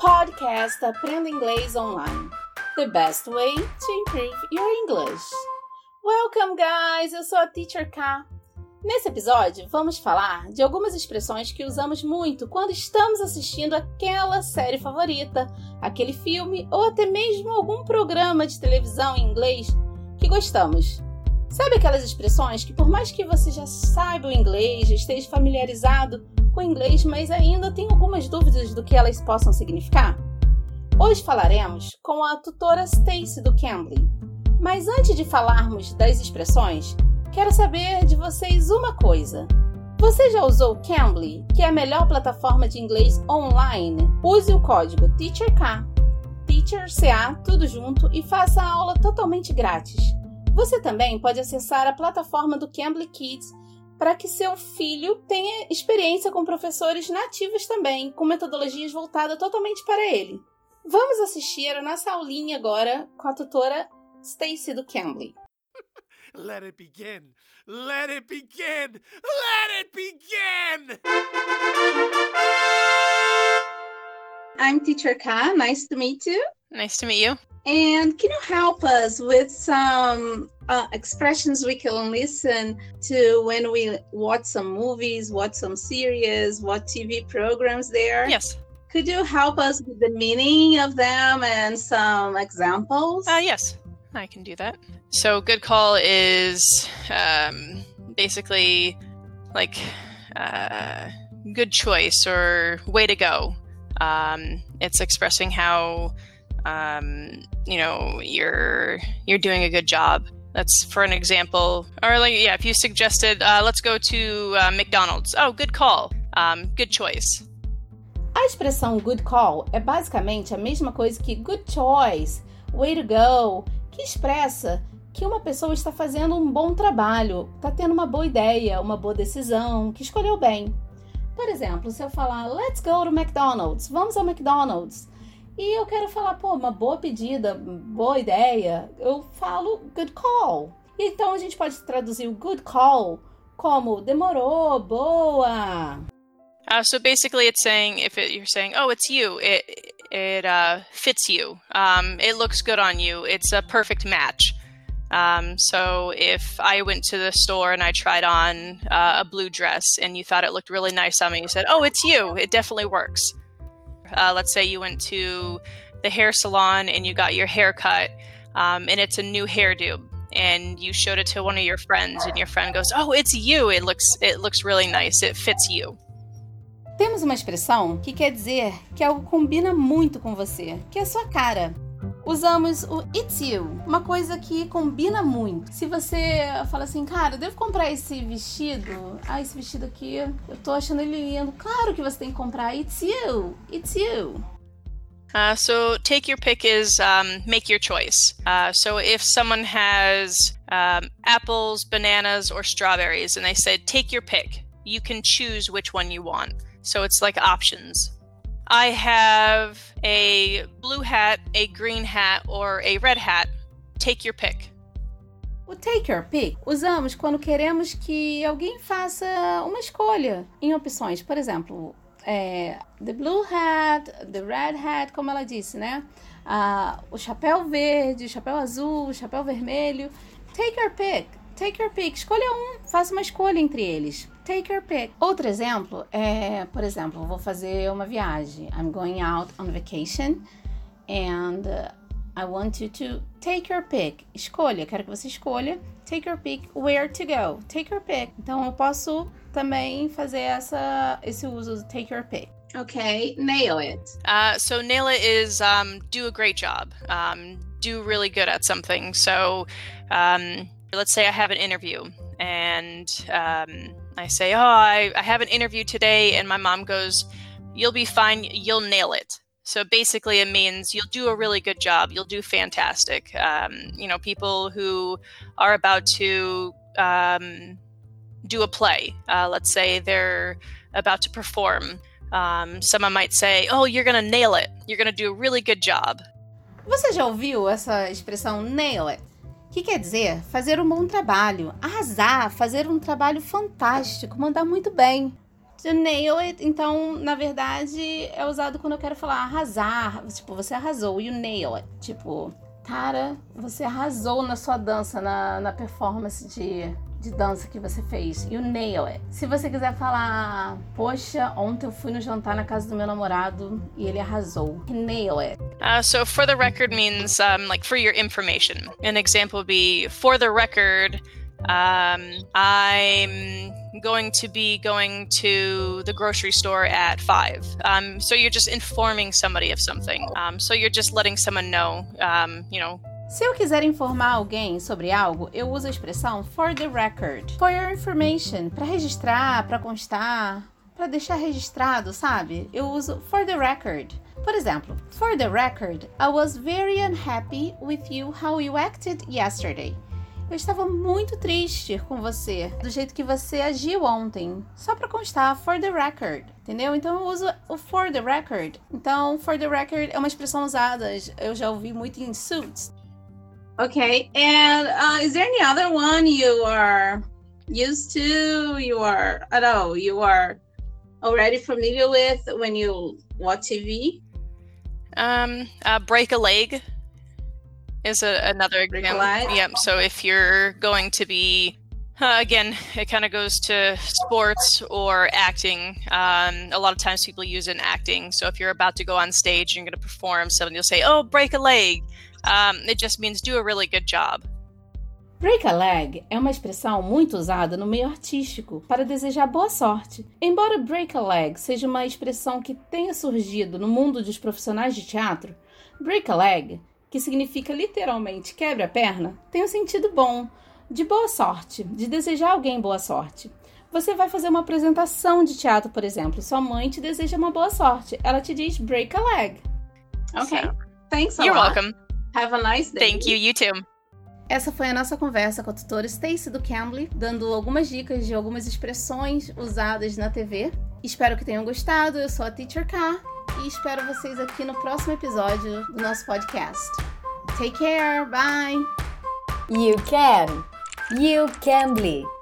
podcast Aprenda Inglês Online. The best way to improve your English. Welcome, guys! Eu sou a Teacher K. Nesse episódio, vamos falar de algumas expressões que usamos muito quando estamos assistindo aquela série favorita, aquele filme ou até mesmo algum programa de televisão em inglês que gostamos. Sabe aquelas expressões que, por mais que você já saiba o inglês, já esteja familiarizado com o inglês, mas ainda tem algumas dúvidas do que elas possam significar? Hoje falaremos com a tutora Stacy do Cambly. Mas antes de falarmos das expressões, quero saber de vocês uma coisa. Você já usou o Cambly, que é a melhor plataforma de inglês online? Use o código TEACHERK, TEACHERCA, tudo junto, e faça a aula totalmente grátis. Você também pode acessar a plataforma do Cambly Kids para que seu filho tenha experiência com professores nativos também, com metodologias voltadas totalmente para ele. Vamos assistir a nossa aulinha agora com a tutora Stacy do Cambly. Let it begin. Let it begin. Let it begin. I'm Teacher Ka. Nice to meet you. Nice to meet you. And can you help us with some uh, expressions we can listen to when we watch some movies, watch some series, watch TV programs there? Yes. Could you help us with the meaning of them and some examples? Uh, yes, I can do that. So, good call is um, basically like uh, good choice or way to go. Um, it's expressing how um, you know you're you're doing a good job. That's for an example, or like yeah, if you suggested uh, let's go to uh, McDonald's. Oh, good call. Um, good choice. A expressão good call é basicamente a mesma coisa que good choice, way to go, que expressa que uma pessoa está fazendo um bom trabalho, está tendo uma boa ideia, uma boa decisão, que escolheu bem. Por exemplo, se eu falar let's go to McDonald's, vamos ao McDonald's, e eu quero falar, pô, uma boa pedida, boa ideia, eu falo good call. Então a gente pode traduzir o good call como demorou, boa. Uh, so basically, it's saying if it, you're saying, "Oh, it's you," it it uh, fits you. Um, it looks good on you. It's a perfect match. Um, so if I went to the store and I tried on uh, a blue dress and you thought it looked really nice on me, you said, "Oh, it's you." It definitely works. Uh, let's say you went to the hair salon and you got your hair cut, um, and it's a new hairdo, and you showed it to one of your friends, and your friend goes, "Oh, it's you. It looks it looks really nice. It fits you." Temos uma expressão que quer dizer que algo combina muito com você, que é a sua cara. Usamos o it's you, uma coisa que combina muito. Se você fala assim, cara, devo comprar esse vestido? Ah, esse vestido aqui, eu tô achando ele lindo. Claro que você tem que comprar. It's you, it's you. Uh, so take your pick is um, make your choice. Uh, so if someone has um, apples, bananas, or strawberries, and they said take your pick, you can choose which one you want. So it's like options. I have a blue hat, a green hat, or a red hat. Take your pick. O take your pick usamos quando queremos que alguém faça uma escolha em opções. Por exemplo, é, the blue hat, the red hat, como ela disse, né? Ah, o chapéu verde, o chapéu azul, o chapéu vermelho. Take your pick. Take your pick. Escolha um, faça uma escolha entre eles. Take your pick. Outro exemplo é, por exemplo, vou fazer uma viagem. I'm going out on vacation and uh, I want you to take your pick. Escolha, quero que você escolha. Take your pick where to go. Take your pick. Então eu posso também fazer essa esse uso do take your pick. Okay, nail it. Uh, so nail it is um, do a great job. Um, do really good at something. So um, let's say I have an interview and um, I say, Oh, I, I have an interview today. And my mom goes, You'll be fine. You'll nail it. So basically, it means you'll do a really good job. You'll do fantastic. Um, you know, people who are about to um, do a play, uh, let's say they're about to perform. Um, someone might say, Oh, you're going to nail it. You're going to do a really good job. Você já ouviu essa expressão nail it? Que quer dizer fazer um bom trabalho, arrasar, fazer um trabalho fantástico, mandar muito bem. To nail it, então, na verdade, é usado quando eu quero falar arrasar. Tipo, você arrasou, you nail it. Tipo, cara, você arrasou na sua dança, na, na performance de, de dança que você fez. You nail it. Se você quiser falar, poxa, ontem eu fui no jantar na casa do meu namorado e ele arrasou. Nail it. Uh, so for the record means um, like for your information. An example would be for the record. Um, I'm going to be going to the grocery store at five. Um, so you're just informing somebody of something. Um, so you're just letting someone know, you know. Se eu quiser informar alguém sobre algo, eu uso a expressão for the record. For your information, para registrar, para constar, para deixar registrado, sabe? Eu uso for the record. Por exemplo, for the record, I was very unhappy with you how you acted yesterday. Eu estava muito triste com você, do jeito que você agiu ontem. Só para constar, for the record, entendeu? Então eu uso o for the record. Então, for the record é uma expressão usada, eu já ouvi muito em suits. Okay, and uh, is there any other one you are used to? You are, I don't know, you are already familiar with when you watch TV? Um, uh, break a leg is a, another example. Yep. So if you're going to be uh, again, it kind of goes to sports or acting. Um, a lot of times people use it in acting. So if you're about to go on stage and you're going to perform something, you'll say, "Oh, break a leg." Um, it just means do a really good job. Break a leg é uma expressão muito usada no meio artístico para desejar boa sorte. Embora break a leg seja uma expressão que tenha surgido no mundo dos profissionais de teatro, break a leg que significa literalmente quebre a perna, tem um sentido bom, de boa sorte, de desejar alguém boa sorte. Você vai fazer uma apresentação de teatro, por exemplo, sua mãe te deseja uma boa sorte. Ela te diz break a leg. Okay, So, thanks a You're lot. welcome. Have a nice day. Thank you. You too. Essa foi a nossa conversa com a tutora Stacy do Cambly, dando algumas dicas de algumas expressões usadas na TV. Espero que tenham gostado. Eu sou a Teacher K e espero vocês aqui no próximo episódio do nosso podcast. Take care, bye! You can. You can be.